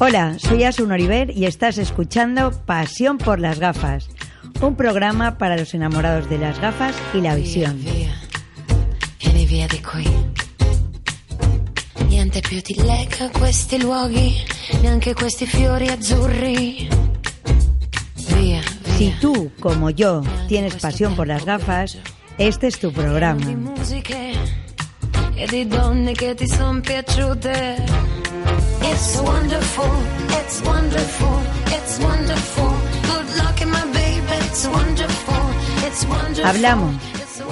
Hola, soy Asun Oriver y estás escuchando Pasión por las gafas, un programa para los enamorados de las gafas y la visión. Via, vieni via di qui. Niente più ti lega questi luoghi, neanche questi fiori azzurri. Via, Si tú, como yo, tienes pasión por las gafas, este es tu programa. It's wonderful, it's wonderful, it's wonderful. Good luck my baby, it's wonderful, it's wonderful. Hablamos,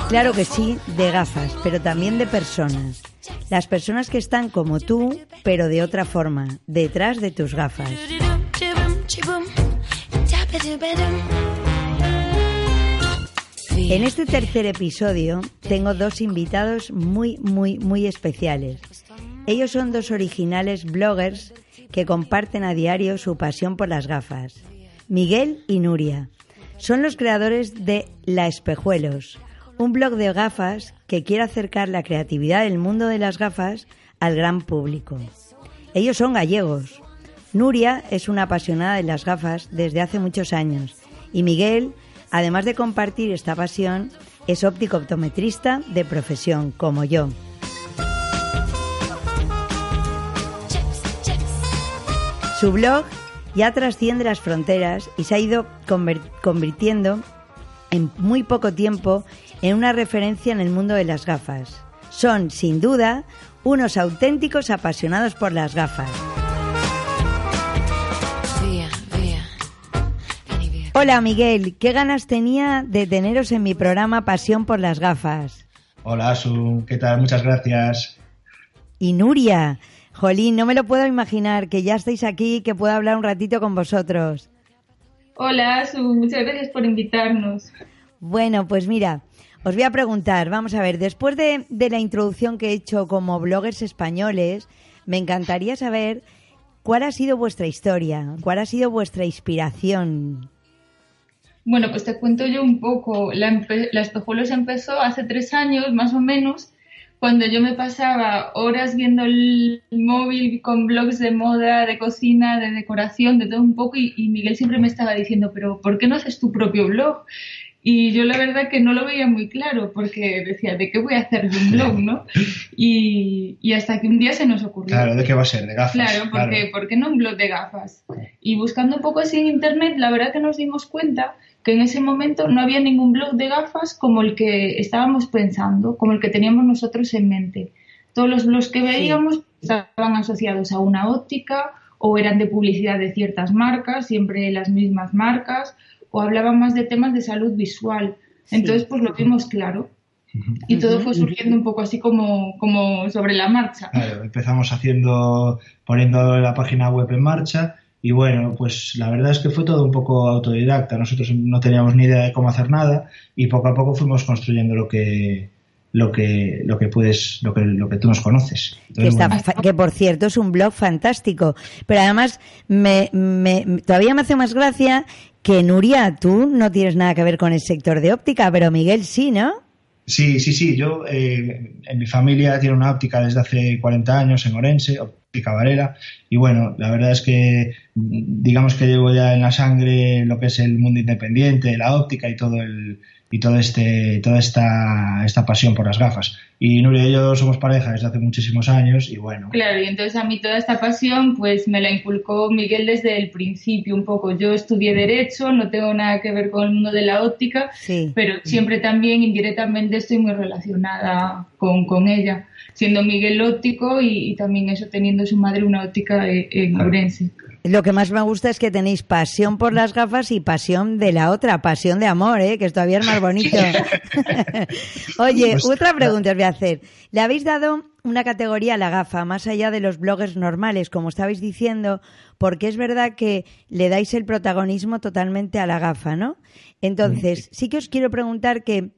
claro que sí, de gafas, pero también de personas. Las personas que están como tú, pero de otra forma, detrás de tus gafas. En este tercer episodio tengo dos invitados muy, muy, muy especiales. Ellos son dos originales bloggers que comparten a diario su pasión por las gafas. Miguel y Nuria. Son los creadores de La Espejuelos, un blog de gafas que quiere acercar la creatividad del mundo de las gafas al gran público. Ellos son gallegos. Nuria es una apasionada de las gafas desde hace muchos años y Miguel, además de compartir esta pasión, es óptico optometrista de profesión, como yo. Su blog ya trasciende las fronteras y se ha ido convirtiendo en muy poco tiempo en una referencia en el mundo de las gafas. Son, sin duda, unos auténticos apasionados por las gafas. Hola Miguel, qué ganas tenía de teneros en mi programa Pasión por las gafas. Hola, Asun, ¿qué tal? Muchas gracias. Y Nuria, Jolín, no me lo puedo imaginar que ya estáis aquí y que pueda hablar un ratito con vosotros. Hola, Asu, muchas gracias por invitarnos. Bueno, pues mira, os voy a preguntar, vamos a ver, después de, de la introducción que he hecho como bloggers españoles, me encantaría saber cuál ha sido vuestra historia, cuál ha sido vuestra inspiración. Bueno, pues te cuento yo un poco. La, la Espejuelos empezó hace tres años, más o menos, cuando yo me pasaba horas viendo el móvil con blogs de moda, de cocina, de decoración, de todo un poco, y, y Miguel siempre me estaba diciendo, pero ¿por qué no haces tu propio blog? Y yo la verdad que no lo veía muy claro, porque decía, ¿de qué voy a hacer de un blog, no? Y, y hasta que un día se nos ocurrió. Claro, ¿de qué va a ser? ¿De gafas? Claro, porque ¿por qué no un blog de gafas? Y buscando un poco así en internet, la verdad que nos dimos cuenta que en ese momento no había ningún blog de gafas como el que estábamos pensando, como el que teníamos nosotros en mente. Todos los blogs que veíamos estaban asociados a una óptica o eran de publicidad de ciertas marcas, siempre las mismas marcas, o hablaban más de temas de salud visual. Entonces, pues lo vimos claro. Y todo fue surgiendo un poco así como, como sobre la marcha. Claro, empezamos haciendo, poniendo la página web en marcha y bueno, pues la verdad es que fue todo un poco autodidacta. Nosotros no teníamos ni idea de cómo hacer nada y poco a poco fuimos construyendo lo que lo que lo que puedes lo que lo que tú nos conoces. Que, Entonces, está bueno, fa- que por cierto es un blog fantástico. Pero además, me, me- todavía me hace más gracia que Nuria, tú no tienes nada que ver con el sector de óptica, pero Miguel sí, ¿no? Sí, sí, sí. Yo, eh, en mi familia tiene una óptica desde hace 40 años en Orense, óptica Varela. Y bueno, la verdad es que digamos que llevo ya en la sangre lo que es el mundo independiente, la óptica y todo el y todo este toda esta esta pasión por las gafas. Y Nuria y yo somos pareja desde hace muchísimos años y bueno, Claro, y entonces a mí toda esta pasión pues me la inculcó Miguel desde el principio un poco. Yo estudié Derecho, no tengo nada que ver con el mundo de la óptica, Sí. pero siempre también indirectamente estoy muy relacionada con, con ella, siendo Miguel óptico y, y también eso teniendo su madre una óptica eh, en Ourense. Lo que más me gusta es que tenéis pasión por las gafas y pasión de la otra, pasión de amor, ¿eh? que es todavía es más bonito. Oye, otra pregunta os voy a hacer. ¿Le habéis dado una categoría a la gafa, más allá de los bloggers normales, como estabais diciendo? Porque es verdad que le dais el protagonismo totalmente a la gafa, ¿no? Entonces, sí que os quiero preguntar que,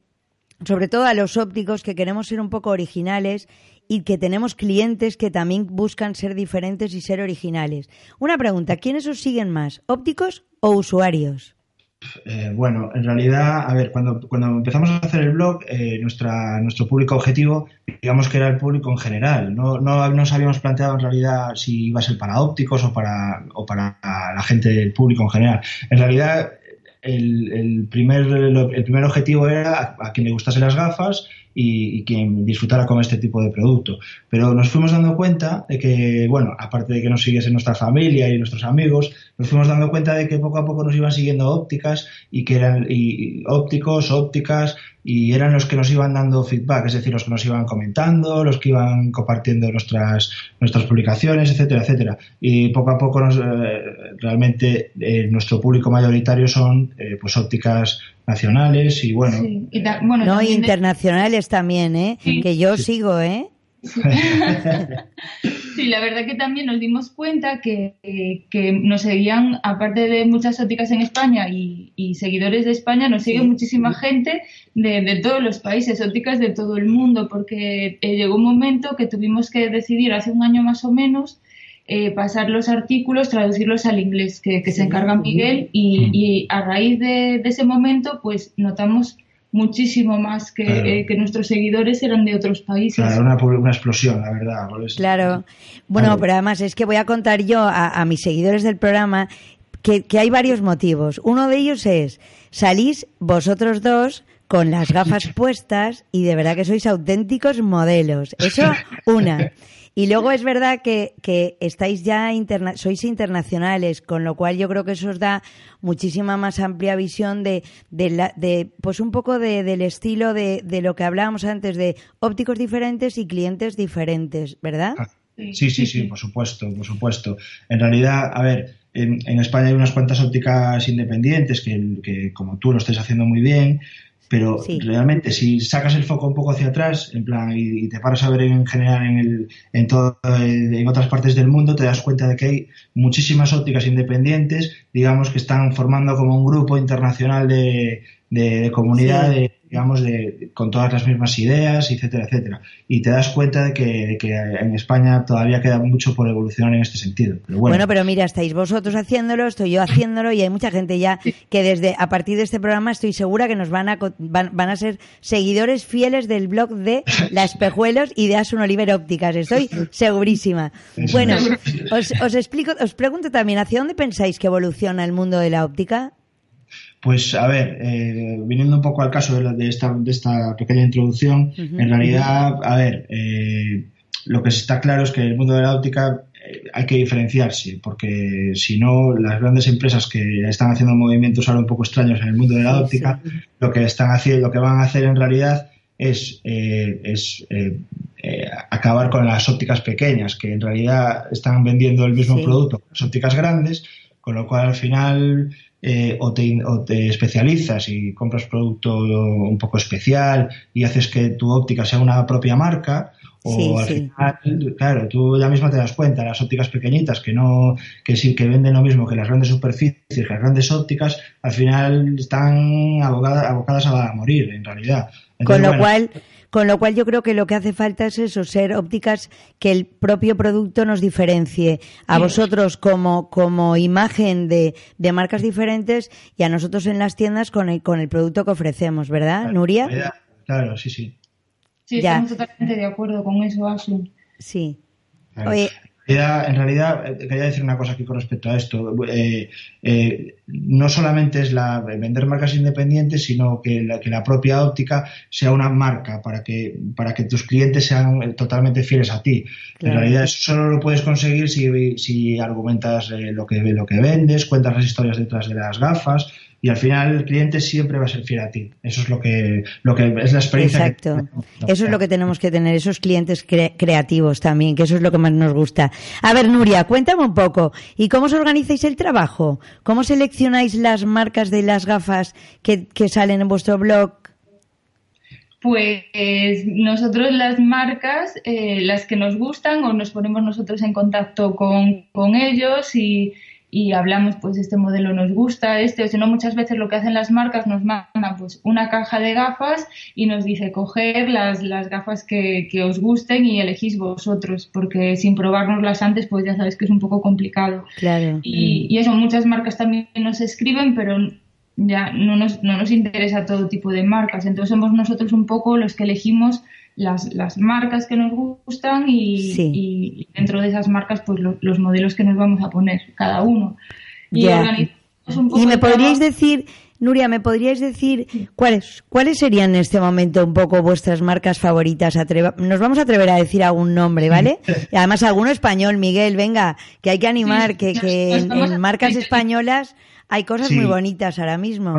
sobre todo a los ópticos, que queremos ser un poco originales y que tenemos clientes que también buscan ser diferentes y ser originales. Una pregunta, ¿quiénes os siguen más, ópticos o usuarios? Eh, bueno, en realidad, a ver, cuando, cuando empezamos a hacer el blog, eh, nuestra, nuestro público objetivo, digamos que era el público en general. No, no nos habíamos planteado en realidad si iba a ser para ópticos o para, o para la gente del público en general. En realidad, el, el, primer, el primer objetivo era a, a quien le gustasen las gafas y, y, quien disfrutara con este tipo de producto. Pero nos fuimos dando cuenta de que, bueno, aparte de que nos siguiese nuestra familia y nuestros amigos, nos fuimos dando cuenta de que poco a poco nos iban siguiendo ópticas y que eran y, ópticos, ópticas y eran los que nos iban dando feedback, es decir, los que nos iban comentando, los que iban compartiendo nuestras nuestras publicaciones, etcétera, etcétera. Y poco a poco nos, eh, realmente eh, nuestro público mayoritario son eh, pues ópticas nacionales y bueno. Sí. Y ta, bueno no, internacionales de... también, ¿eh? Sí. Que yo sí. sigo, ¿eh? Sí. sí. la verdad que también nos dimos cuenta que, que, nos seguían, aparte de muchas ópticas en España y, y seguidores de España, nos sigue muchísima gente de, de, todos los países, ópticas de todo el mundo, porque eh, llegó un momento que tuvimos que decidir hace un año más o menos eh, pasar los artículos, traducirlos al inglés, que, que se encarga Miguel, y, y a raíz de, de, ese momento, pues notamos muchísimo más que, claro. eh, que, nuestros seguidores eran de otros países. Claro, una, una explosión, la verdad. Claro. Bueno, claro. pero además es que voy a contar yo a, a mis seguidores del programa que, que hay varios motivos. Uno de ellos es, salís vosotros dos con las gafas puestas y de verdad que sois auténticos modelos. Eso, una. Y luego es verdad que, que estáis ya, interna sois internacionales, con lo cual yo creo que eso os da muchísima más amplia visión de, de, la, de pues un poco de, del estilo de, de lo que hablábamos antes, de ópticos diferentes y clientes diferentes, ¿verdad? Sí, sí, sí, por supuesto, por supuesto. En realidad, a ver, en, en España hay unas cuantas ópticas independientes que, que, como tú lo estés haciendo muy bien, pero sí. realmente si sacas el foco un poco hacia atrás en plan y, y te paras a ver en general en, el, en, todo, en otras partes del mundo te das cuenta de que hay muchísimas ópticas independientes digamos que están formando como un grupo internacional de, de, de comunidad sí. de, digamos, de, con todas las mismas ideas, etcétera, etcétera. Y te das cuenta de que, de que en España todavía queda mucho por evolucionar en este sentido. Pero bueno. bueno, pero mira, estáis vosotros haciéndolo, estoy yo haciéndolo y hay mucha gente ya que desde a partir de este programa estoy segura que nos van a van, van a ser seguidores fieles del blog de La Espejuelos y de Asun Oliver Ópticas. Estoy segurísima. Bueno, os, os explico, os pregunto también, ¿hacia dónde pensáis que evoluciona el mundo de la óptica? Pues a ver, eh, viniendo un poco al caso de, la, de, esta, de esta, pequeña introducción, uh -huh. en realidad, a ver, eh, lo que está claro es que el mundo de la óptica eh, hay que diferenciarse, porque si no, las grandes empresas que están haciendo movimientos ahora un poco extraños en el mundo de la óptica, sí, sí. lo que están haciendo, lo que van a hacer en realidad es, eh, es eh, acabar con las ópticas pequeñas, que en realidad están vendiendo el mismo sí. producto que las ópticas grandes, con lo cual al final eh, o, te, o, te, especializas y compras producto un poco especial y haces que tu óptica sea una propia marca o sí, al sí. final, claro, tú ya misma te das cuenta, las ópticas pequeñitas que no, que sí, que venden lo mismo que las grandes superficies, que las grandes ópticas, al final están abocadas, abocadas a morir, en realidad. Entonces, Con lo bueno, cual, con lo cual yo creo que lo que hace falta es eso, ser ópticas que el propio producto nos diferencie a sí. vosotros como, como imagen de, de, marcas diferentes y a nosotros en las tiendas con el, con el producto que ofrecemos, ¿verdad, claro, Nuria? Claro, sí, sí. Sí, ya. estamos totalmente de acuerdo con eso, Asun. Sí. Claro. En realidad, eh, quería decir una cosa aquí con respecto a esto. Eh, eh, no solamente es la vender marcas independientes, sino que la, que la, propia óptica sea una marca para que, para que tus clientes sean totalmente fieles a ti. Claro. En realidad, eso solo lo puedes conseguir si, si argumentas eh, lo, que, lo que vendes, cuentas las historias detrás de las gafas, y al final el cliente siempre va a ser fiel a ti. Eso es lo que, lo que es la experiencia. Exacto. Que... Eso es lo que tenemos que tener, esos clientes cre creativos también, que eso es lo que más nos gusta. A ver, Nuria, cuéntame un poco. ¿Y cómo os organizáis el trabajo? ¿Cómo seleccionáis las marcas de las gafas que, que salen en vuestro blog? Pues nosotros las marcas, eh, las que nos gustan, o nos ponemos nosotros en contacto con, con ellos y y hablamos, pues este modelo nos gusta, este, o si no, muchas veces lo que hacen las marcas nos mandan pues una caja de gafas y nos dice coger las, las gafas que, que os gusten y elegís vosotros, porque sin probárnoslas antes, pues ya sabes que es un poco complicado. Claro. Y, y eso, muchas marcas también nos escriben, pero ya no nos, no nos interesa todo tipo de marcas. Entonces somos nosotros un poco los que elegimos las, las marcas que nos gustan y, y dentro de esas marcas pues los modelos que nos vamos a poner cada uno. Y, y me podríais decir, Nuria, ¿me podríais decir cuáles, cuáles serían en este momento un poco vuestras marcas favoritas? nos vamos a atrever a decir algún nombre, ¿vale? Y además alguno español, Miguel, venga, que hay que animar, que, que en, marcas españolas hay cosas muy bonitas ahora mismo.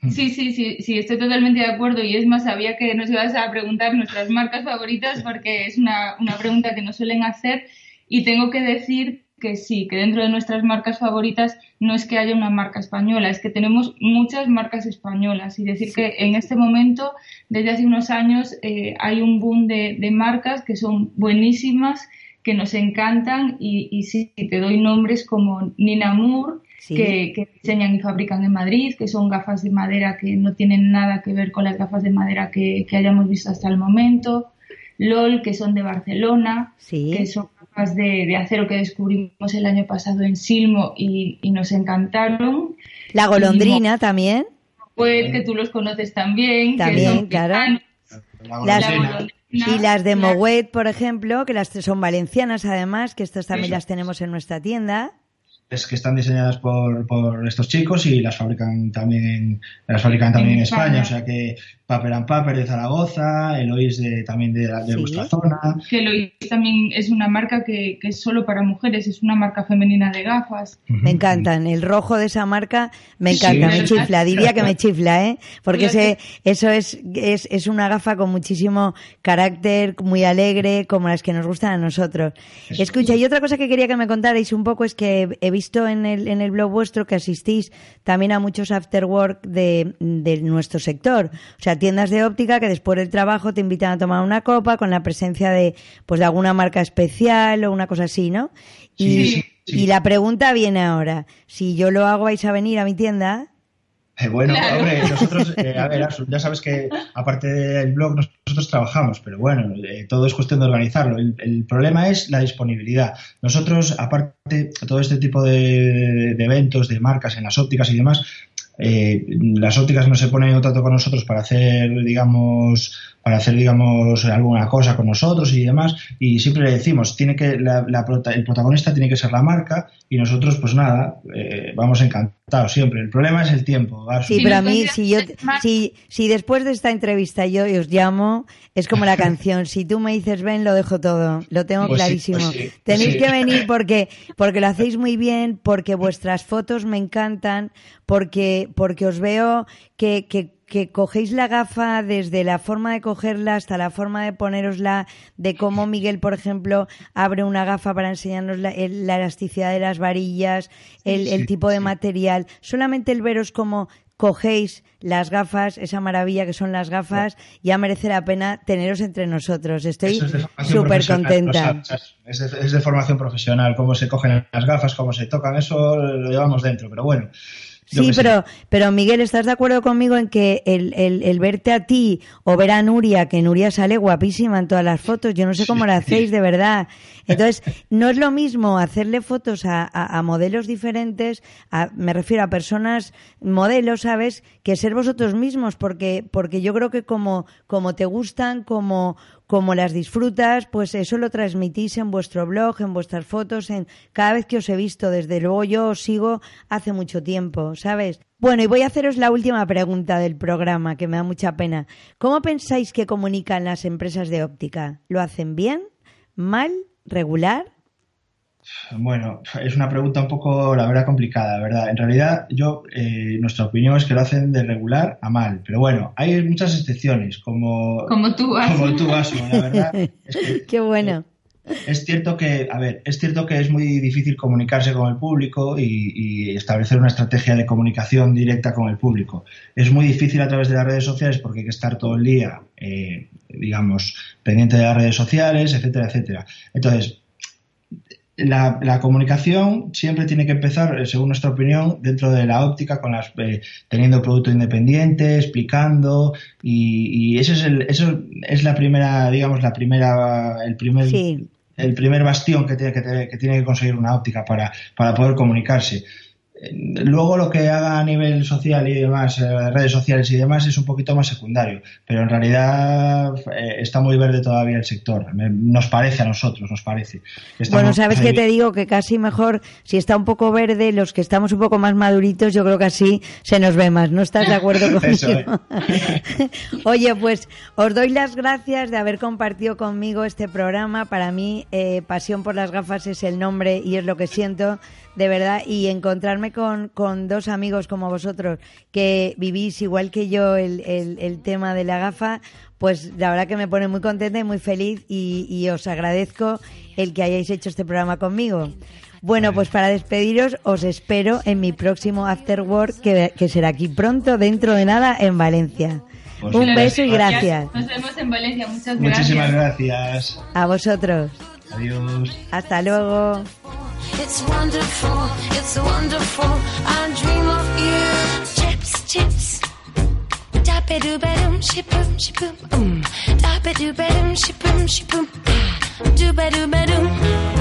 Sí, sí, sí, sí, estoy totalmente de acuerdo. Y es más, sabía que nos ibas a preguntar nuestras marcas favoritas porque es una, una pregunta que nos suelen hacer. Y tengo que decir que sí, que dentro de nuestras marcas favoritas no es que haya una marca española, es que tenemos muchas marcas españolas. Y decir que en este momento, desde hace unos años, eh, hay un boom de, marcas que son buenísimas, que nos encantan. Y, y sí, te doy nombres como Nina Moore, que, diseñan y fabrican en Madrid, que son gafas de madera que no tienen nada que ver con las gafas de madera que, hayamos visto hasta el momento. LOL, que son de Barcelona, que son de, acero que descubrimos el año pasado en Silmo y, nos encantaron. La golondrina también. Pues que tú los conoces también. También, claro. y las de Moet, por ejemplo, que las son valencianas además, que estas también las tenemos en nuestra tienda que están diseñadas por, por estos chicos y las fabrican también las fabrican también en, España. o sea que Paper and Paper de Zaragoza, Eloís de, también de, de vuestra zona. Que Eloís también es una marca que, que, es solo para mujeres, es una marca femenina de gafas. Me encantan, el rojo de esa marca me encanta, me chifla, diría que me chifla, ¿eh? Porque ese, eso es, es, es una gafa con muchísimo carácter, muy alegre, como las que nos gustan a nosotros. Escucha, y otra cosa que quería que me contarais un poco es que he visto en el, en el blog vuestro que asistís también a muchos afterwork de, de nuestro sector. O sea, tiendas de óptica que después del trabajo te invitan a tomar una copa con la presencia de, pues, de alguna marca especial o una cosa así, ¿no? Y, y la pregunta viene ahora. Si yo lo hago, ¿vais a venir a mi tienda? Eh, bueno, hombre, nosotros, eh, a ver, ya sabes que aparte del blog nosotros trabajamos, pero bueno, eh, todo es cuestión de organizarlo. El, problema es la disponibilidad. Nosotros, aparte de todo este tipo de, eventos, de marcas en las ópticas y demás, las ópticas no se ponen en contacto con nosotros para hacer, digamos, para hacer, digamos, alguna cosa con nosotros y demás. Y siempre le decimos, tiene que la, el protagonista tiene que ser la marca y nosotros, pues nada, eh, vamos encantados siempre. El problema es el tiempo. Sí, pero a mí, si, yo, si, si después de esta entrevista yo os llamo, es como la canción, si tú me dices ven, lo dejo todo, lo tengo pues clarísimo. Pues Tenéis que venir porque, porque lo hacéis muy bien, porque vuestras fotos me encantan, porque, porque os veo que, que que cogéis la gafa desde la forma de cogerla hasta la forma de ponerosla, de cómo Miguel, por ejemplo, abre una gafa para enseñarnos la, elasticidad de las varillas, el, tipo de material. Solamente el veros cómo cogéis las gafas, esa maravilla que son las gafas, ya merece la pena teneros entre nosotros. Estoy súper contenta. es, de, es de formación profesional, cómo se cogen las gafas, cómo se tocan, eso lo llevamos dentro, pero bueno. Sí, pero, pero Miguel, ¿estás de acuerdo conmigo en que el, el, el, verte a ti o ver a Nuria, que Nuria sale guapísima en todas las fotos, yo no sé cómo lo hacéis de verdad. Entonces, no es lo mismo hacerle fotos a, a, a modelos diferentes, a, me refiero a personas, modelos, ¿sabes? Que ser vosotros mismos, porque, porque yo creo que como, como te gustan, como, como las disfrutas, pues eso lo transmitís en vuestro blog, en vuestras fotos, en cada vez que os he visto. Desde luego yo os sigo hace mucho tiempo, ¿sabes? Bueno, y voy a haceros la última pregunta del programa, que me da mucha pena. ¿Cómo pensáis que comunican las empresas de óptica? ¿Lo hacen bien? ¿Mal? ¿Regular? Bueno, es una pregunta un poco, la verdad, complicada, ¿verdad? En realidad, yo, eh, nuestra opinión es que lo hacen de regular a mal. Pero bueno, hay muchas excepciones, como, como tú, Asmo. Como tú, la verdad. Qué bueno. Es cierto que, a ver, es cierto que es muy difícil comunicarse con el público y, establecer una estrategia de comunicación directa con el público. Es muy difícil a través de las redes sociales porque hay que estar todo el día, eh, digamos, pendiente de las redes sociales, etcétera, etcétera. Entonces, la, comunicación siempre tiene que empezar, eh, según nuestra opinión, dentro de la óptica, con las eh, teniendo producto independiente, explicando y, y eso es el, eso es la primera, digamos, la primera, el primer, el primer bastión que tiene que, que tiene que conseguir una óptica para, para poder comunicarse. Luego lo que haga a nivel social y demás, eh, redes sociales y demás, es un poquito más secundario, pero en realidad eh, está muy verde todavía el sector. Nos parece a nosotros, nos parece. bueno, sabes que te digo que casi mejor, si está un poco verde, los que estamos un poco más maduritos, yo creo que así se nos ve más. ¿No estás de acuerdo conmigo? Oye, pues os doy las gracias de haber compartido conmigo este programa. Para mí, eh, Pasión por las gafas es el nombre y es lo que siento de verdad, y encontrarme con, con, dos amigos como vosotros que vivís igual que yo el, el, tema de la gafa, pues la verdad que me pone muy contenta y muy feliz y, y os agradezco el que hayáis hecho este programa conmigo. Bueno, pues para despediros os espero en mi próximo After Work que, que será aquí pronto, dentro de nada, en Valencia. Pues Un beso y gracias. Nos vemos en Valencia. Muchas gracias. Muchísimas gracias. A vosotros. Adiós. Hasta luego. It's wonderful, it's wonderful. I dream of you. Chips, chips. Da ba doo ba doom, shi boom, shi boom, um. Da ba doo ba doom, shi boom, shi boom. Do ba doo ba doom.